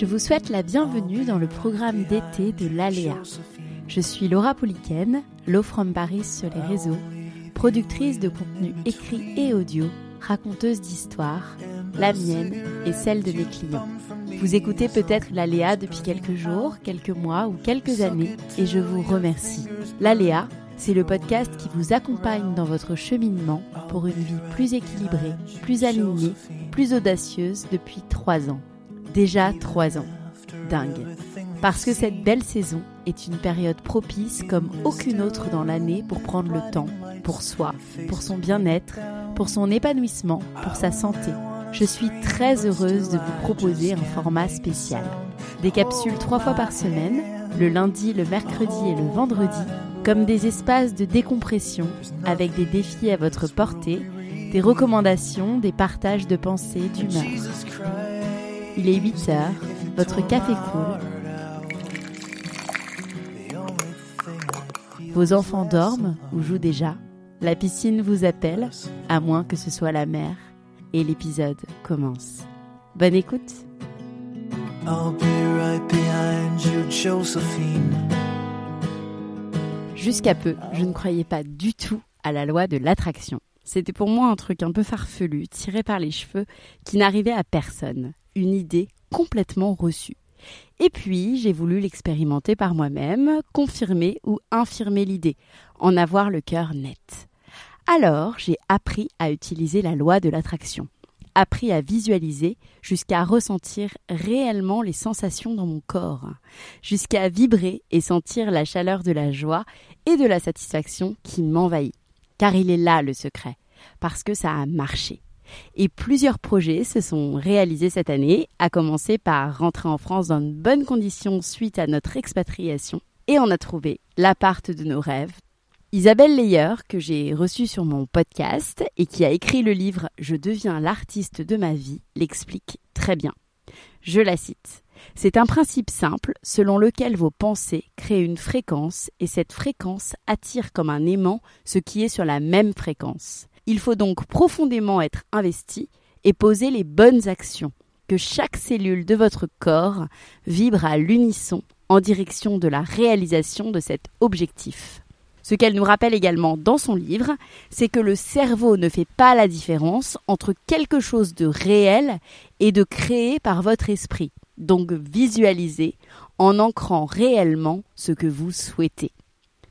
Je vous souhaite la bienvenue dans le programme d'été de l'Aléa. Je suis Laura Pouliken, Low from Paris sur les réseaux, productrice de contenu écrit et audio, raconteuse d'histoires, la mienne et celle de mes clients. Vous écoutez peut-être l'Aléa depuis quelques jours, quelques mois ou quelques années et je vous remercie. L'Aléa, c'est le podcast qui vous accompagne dans votre cheminement pour une vie plus équilibrée, plus alignée, plus audacieuse depuis trois ans. Déjà trois ans. Dingue. Parce que cette belle saison est une période propice comme aucune autre dans l'année pour prendre le temps, pour soi, pour son bien-être, pour son épanouissement, pour sa santé. Je suis très heureuse de vous proposer un format spécial. Des capsules trois fois par semaine, le lundi, le mercredi et le vendredi, comme des espaces de décompression avec des défis à votre portée, des recommandations, des partages de pensées, d'humeur. Il est 8 heures, votre café coule. Vos enfants dorment ou jouent déjà. La piscine vous appelle, à moins que ce soit la mer. Et l'épisode commence. Bonne écoute. Jusqu'à peu, je ne croyais pas du tout à la loi de l'attraction. C'était pour moi un truc un peu farfelu, tiré par les cheveux, qui n'arrivait à personne une idée complètement reçue. Et puis, j'ai voulu l'expérimenter par moi-même, confirmer ou infirmer l'idée, en avoir le cœur net. Alors, j'ai appris à utiliser la loi de l'attraction, appris à visualiser jusqu'à ressentir réellement les sensations dans mon corps, jusqu'à vibrer et sentir la chaleur de la joie et de la satisfaction qui m'envahit. Car il est là le secret, parce que ça a marché. Et plusieurs projets se sont réalisés cette année, à commencer par rentrer en France dans de bonnes conditions suite à notre expatriation. Et on a trouvé l'appart de nos rêves. Isabelle Leyer, que j'ai reçue sur mon podcast et qui a écrit le livre Je deviens l'artiste de ma vie, l'explique très bien. Je la cite. C'est un principe simple selon lequel vos pensées créent une fréquence et cette fréquence attire comme un aimant ce qui est sur la même fréquence. Il faut donc profondément être investi et poser les bonnes actions, que chaque cellule de votre corps vibre à l'unisson en direction de la réalisation de cet objectif. Ce qu'elle nous rappelle également dans son livre, c'est que le cerveau ne fait pas la différence entre quelque chose de réel et de créé par votre esprit. Donc visualisez en ancrant réellement ce que vous souhaitez.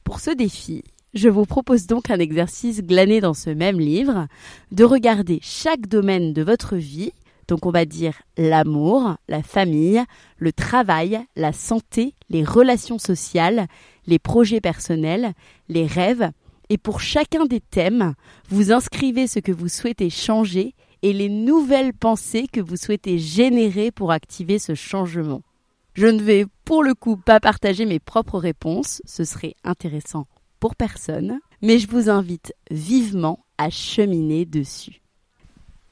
Pour ce défi, je vous propose donc un exercice glané dans ce même livre, de regarder chaque domaine de votre vie, donc on va dire l'amour, la famille, le travail, la santé, les relations sociales, les projets personnels, les rêves, et pour chacun des thèmes, vous inscrivez ce que vous souhaitez changer et les nouvelles pensées que vous souhaitez générer pour activer ce changement. Je ne vais pour le coup pas partager mes propres réponses, ce serait intéressant personne, mais je vous invite vivement à cheminer dessus.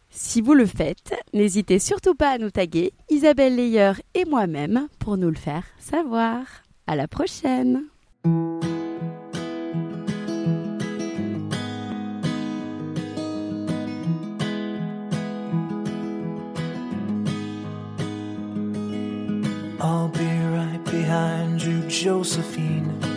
Si vous le faites, n'hésitez surtout pas à nous taguer, Isabelle Leyer et moi-même, pour nous le faire savoir. À la prochaine! Josephine.